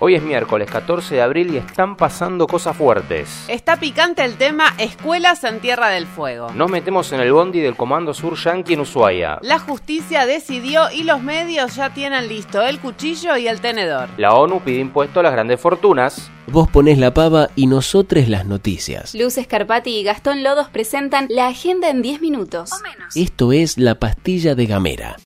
Hoy es miércoles 14 de abril y están pasando cosas fuertes. Está picante el tema Escuelas en Tierra del Fuego. Nos metemos en el bondi del Comando Sur Yankee en Ushuaia. La justicia decidió y los medios ya tienen listo el cuchillo y el tenedor. La ONU pide impuesto a las grandes fortunas. Vos ponés la pava y nosotros las noticias. Luz Escarpati y Gastón Lodos presentan la agenda en 10 minutos. Esto es la pastilla de Gamera.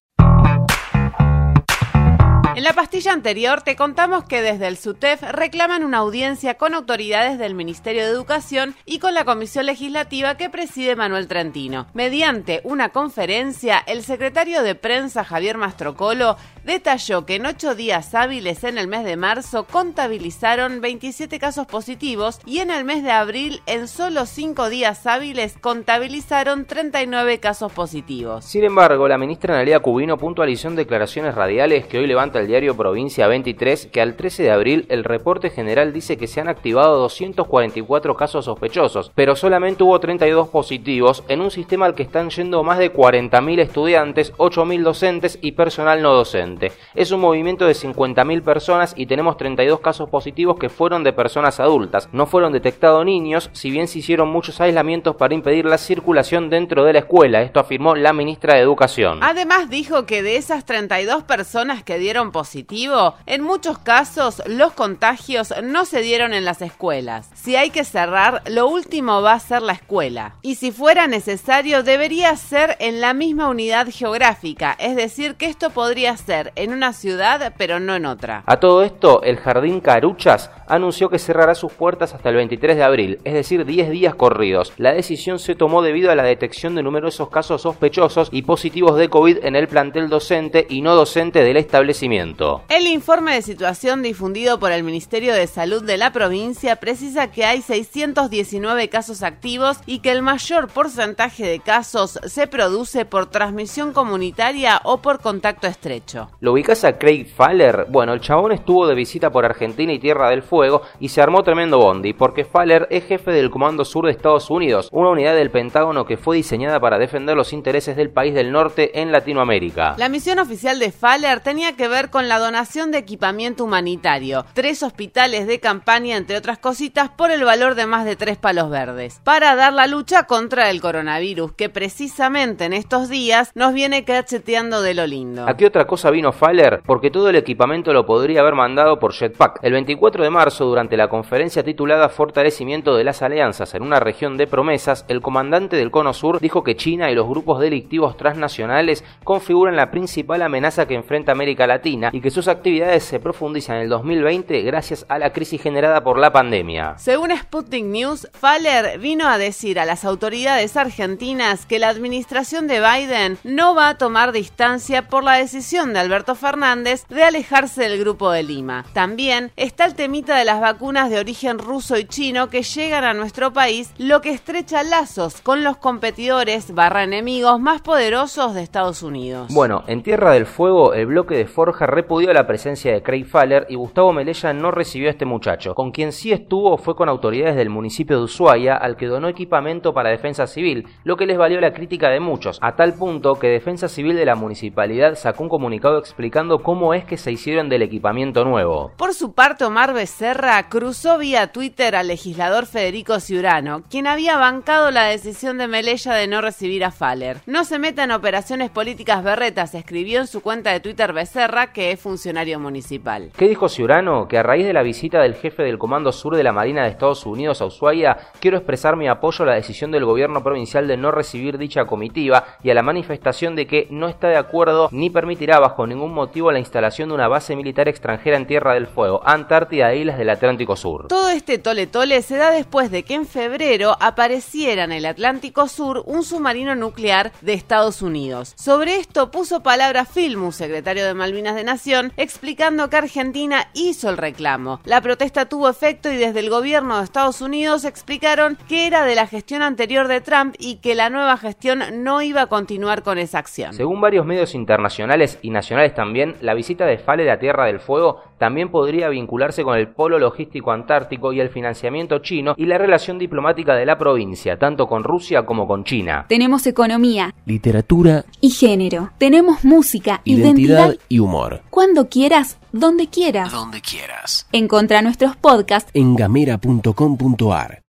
En la pastilla anterior te contamos que desde el SUTEF reclaman una audiencia con autoridades del Ministerio de Educación y con la Comisión Legislativa que preside Manuel Trentino. Mediante una conferencia, el secretario de prensa Javier Mastrocolo detalló que en ocho días hábiles en el mes de marzo contabilizaron 27 casos positivos y en el mes de abril en solo cinco días hábiles contabilizaron 39 casos positivos. Sin embargo, la ministra Analia Cubino puntualizó en declaraciones radiales que hoy levanta el diario Provincia 23 que al 13 de abril el reporte general dice que se han activado 244 casos sospechosos, pero solamente hubo 32 positivos en un sistema al que están yendo más de 40.000 estudiantes, 8.000 docentes y personal no docente. Es un movimiento de 50.000 personas y tenemos 32 casos positivos que fueron de personas adultas. No fueron detectados niños, si bien se hicieron muchos aislamientos para impedir la circulación dentro de la escuela. Esto afirmó la ministra de Educación. Además dijo que de esas 32 personas que dieron positivo, en muchos casos los contagios no se dieron en las escuelas. Si hay que cerrar, lo último va a ser la escuela. Y si fuera necesario, debería ser en la misma unidad geográfica, es decir, que esto podría ser en una ciudad, pero no en otra. A todo esto, el Jardín Caruchas anunció que cerrará sus puertas hasta el 23 de abril, es decir, 10 días corridos. La decisión se tomó debido a la detección de numerosos casos sospechosos y positivos de COVID en el plantel docente y no docente del establecimiento. El informe de situación difundido por el Ministerio de Salud de la provincia precisa que hay 619 casos activos y que el mayor porcentaje de casos se produce por transmisión comunitaria o por contacto estrecho. ¿Lo ubicas a Craig Faller? Bueno, el chabón estuvo de visita por Argentina y Tierra del Fuego y se armó tremendo bondi, porque Faller es jefe del Comando Sur de Estados Unidos, una unidad del Pentágono que fue diseñada para defender los intereses del país del norte en Latinoamérica. La misión oficial de Faller tenía que ver con la donación de equipamiento humanitario, tres hospitales de campaña, entre otras cositas, por el valor de más de tres palos verdes, para dar la lucha contra el coronavirus, que precisamente en estos días nos viene cacheteando de lo lindo. ¿A qué otra cosa vino Faller? Porque todo el equipamiento lo podría haber mandado por Jetpack. El 24 de marzo, durante la conferencia titulada Fortalecimiento de las Alianzas en una región de promesas, el comandante del Cono Sur dijo que China y los grupos delictivos transnacionales configuran la principal amenaza que enfrenta América Latina y que sus actividades se profundizan en el 2020 gracias a la crisis generada por la pandemia. Según Sputnik News, Faller vino a decir a las autoridades argentinas que la administración de Biden no va a tomar distancia por la decisión de Alberto Fernández de alejarse del Grupo de Lima. También está el temita de las vacunas de origen ruso y chino que llegan a nuestro país, lo que estrecha lazos con los competidores barra enemigos más poderosos de Estados Unidos. Bueno, en Tierra del Fuego, el bloque de Forja repudió la presencia de Craig Faller y Gustavo Melella no recibió a este muchacho. Con quien sí estuvo fue con autoridades del municipio de Ushuaia, al que donó equipamiento para defensa civil, lo que les valió la crítica de muchos, a tal punto que Defensa Civil de la municipalidad sacó un comunicado explicando cómo es que se hicieron del equipamiento nuevo. Por su parte, Omar Becerra cruzó vía Twitter al legislador Federico Ciurano, quien había bancado la decisión de Melella de no recibir a Faller. No se meta en operaciones políticas berretas, escribió en su cuenta de Twitter Becerra, que es funcionario municipal. ¿Qué dijo Ciurano? Que a raíz de la visita del jefe del Comando Sur de la Marina de Estados Unidos a Ushuaia, quiero expresar mi apoyo a la decisión del gobierno provincial de no recibir dicha comitiva y a la manifestación de que no está de acuerdo ni permitirá bajo ningún motivo la instalación de una base militar extranjera en Tierra del Fuego, Antártida e islas del Atlántico Sur. Todo este tole tole se da después de que en febrero apareciera en el Atlántico Sur un submarino nuclear de Estados Unidos. Sobre esto puso palabra Filmus, secretario de Malvinas de Nación, explicando que Argentina hizo el reclamo. La protesta tuvo efecto y desde el gobierno de Estados Unidos explicaron que era de la gestión anterior de Trump y que la nueva gestión no iba a continuar con esa acción. Según varios medios internacionales y nacionales internacionales también, la visita de Fale a Tierra del Fuego también podría vincularse con el polo logístico antártico y el financiamiento chino y la relación diplomática de la provincia, tanto con Rusia como con China. Tenemos economía, literatura y género. Tenemos música, identidad, identidad y humor. cuando quieras, donde quieras. Donde quieras. Encontra nuestros podcasts En gamera.com.ar.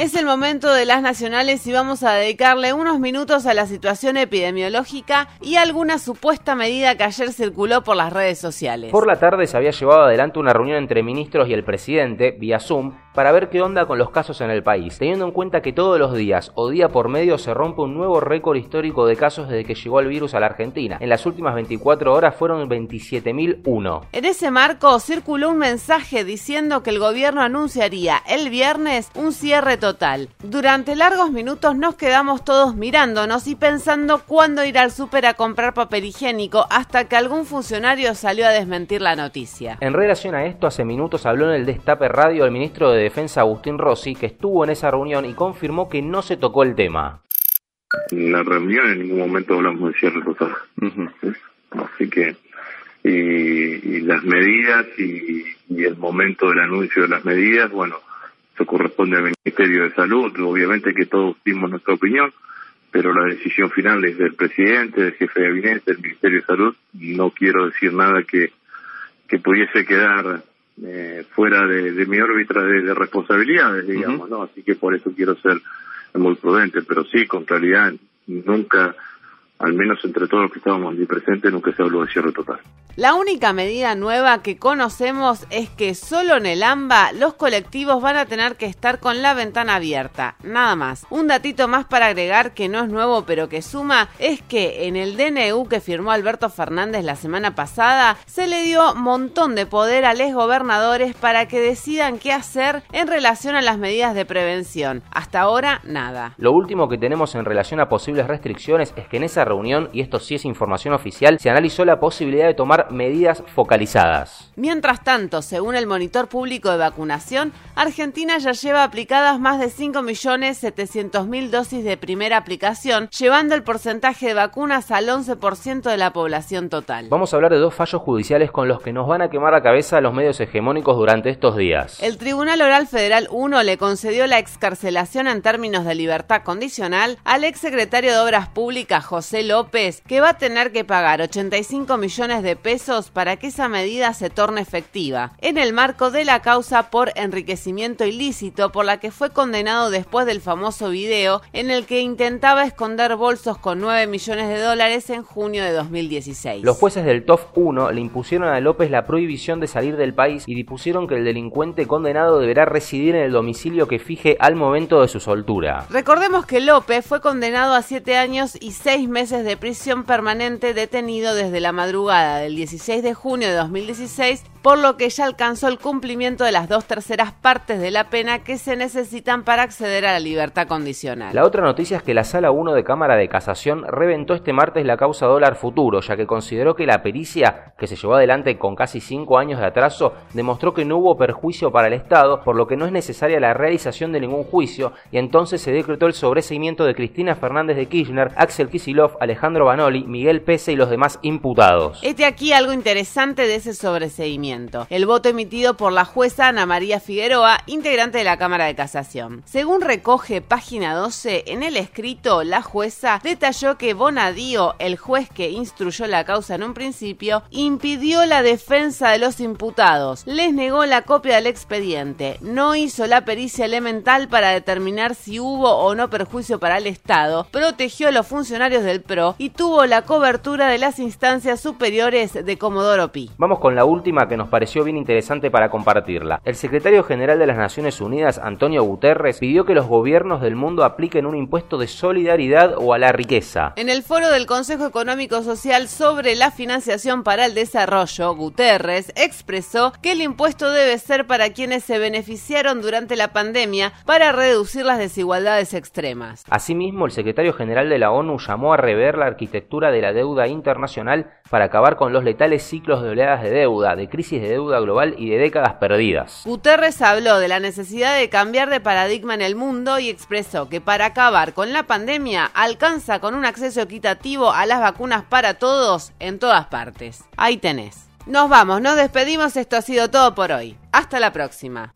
Es el momento de las nacionales y vamos a dedicarle unos minutos a la situación epidemiológica y a alguna supuesta medida que ayer circuló por las redes sociales. Por la tarde se había llevado adelante una reunión entre ministros y el presidente, vía Zoom, para ver qué onda con los casos en el país, teniendo en cuenta que todos los días o día por medio se rompe un nuevo récord histórico de casos desde que llegó el virus a la Argentina. En las últimas 24 horas fueron 27.001. En ese marco circuló un mensaje diciendo que el gobierno anunciaría el viernes un cierre total. Durante largos minutos nos quedamos todos mirándonos y pensando cuándo ir al súper a comprar papel higiénico hasta que algún funcionario salió a desmentir la noticia. En relación a esto, hace minutos habló en el Destape Radio el ministro de Defensa Agustín Rossi, que estuvo en esa reunión y confirmó que no se tocó el tema. En la reunión en ningún momento hablamos de cierre total. Así que, y, y las medidas y, y el momento del anuncio de las medidas, bueno, eso corresponde al Ministerio de Salud. Obviamente que todos dimos nuestra opinión, pero la decisión final es del presidente, del jefe de gabinete, del Ministerio de Salud. No quiero decir nada que, que pudiese quedar eh, fuera de, de mi órbita de, de responsabilidades, digamos, ¿no? Así que por eso quiero ser muy prudente, pero sí, con claridad, nunca, al menos entre todos los que estábamos allí presentes, nunca se habló de cierre total. La única medida nueva que conocemos es que solo en el AMBA los colectivos van a tener que estar con la ventana abierta, nada más. Un datito más para agregar que no es nuevo pero que suma es que en el DNU que firmó Alberto Fernández la semana pasada se le dio montón de poder a los gobernadores para que decidan qué hacer en relación a las medidas de prevención. Hasta ahora nada. Lo último que tenemos en relación a posibles restricciones es que en esa reunión, y esto sí es información oficial, se analizó la posibilidad de tomar medidas focalizadas. Mientras tanto, según el monitor público de vacunación, Argentina ya lleva aplicadas más de 5.700.000 dosis de primera aplicación, llevando el porcentaje de vacunas al 11% de la población total. Vamos a hablar de dos fallos judiciales con los que nos van a quemar la cabeza a los medios hegemónicos durante estos días. El Tribunal Oral Federal 1 le concedió la excarcelación en términos de libertad condicional al exsecretario de Obras Públicas José López, que va a tener que pagar 85 millones de pesos para que esa medida se torne efectiva, en el marco de la causa por enriquecimiento ilícito por la que fue condenado después del famoso video en el que intentaba esconder bolsos con 9 millones de dólares en junio de 2016. Los jueces del TOF 1 le impusieron a López la prohibición de salir del país y dispusieron que el delincuente condenado deberá residir en el domicilio que fije al momento de su soltura. Recordemos que López fue condenado a 7 años y 6 meses de prisión permanente detenido desde la madrugada del 16 de junio de 2016, por lo que ya alcanzó el cumplimiento de las dos terceras partes de la pena que se necesitan para acceder a la libertad condicional. La otra noticia es que la Sala 1 de Cámara de Casación reventó este martes la causa dólar futuro, ya que consideró que la pericia, que se llevó adelante con casi 5 años de atraso, demostró que no hubo perjuicio para el Estado, por lo que no es necesaria la realización de ningún juicio, y entonces se decretó el sobreseimiento de Cristina Fernández de Kirchner, Axel Alejandro Banoli, Miguel Pese y los demás imputados. Este aquí algo interesante de ese sobreseimiento. El voto emitido por la jueza Ana María Figueroa, integrante de la Cámara de Casación. Según recoge página 12, en el escrito, la jueza detalló que Bonadío, el juez que instruyó la causa en un principio, impidió la defensa de los imputados, les negó la copia del expediente, no hizo la pericia elemental para determinar si hubo o no perjuicio para el Estado, protegió a los funcionarios del PRO y tuvo la cobertura de las instancias superiores de Comodoro Pi. Vamos con la última que nos pareció bien interesante para compartirla. El secretario general de las Naciones Unidas, Antonio Guterres, pidió que los gobiernos del mundo apliquen un impuesto de solidaridad o a la riqueza. En el foro del Consejo Económico Social sobre la financiación para el desarrollo, Guterres expresó que el impuesto debe ser para quienes se beneficiaron durante la pandemia para reducir las desigualdades extremas. Asimismo, el secretario general de la ONU llamó a rever la arquitectura de la deuda internacional para acabar con los letales ciclos de oleadas de deuda, de crisis de deuda global y de décadas perdidas. Guterres habló de la necesidad de cambiar de paradigma en el mundo y expresó que para acabar con la pandemia alcanza con un acceso equitativo a las vacunas para todos en todas partes. Ahí tenés. Nos vamos, nos despedimos, esto ha sido todo por hoy. Hasta la próxima.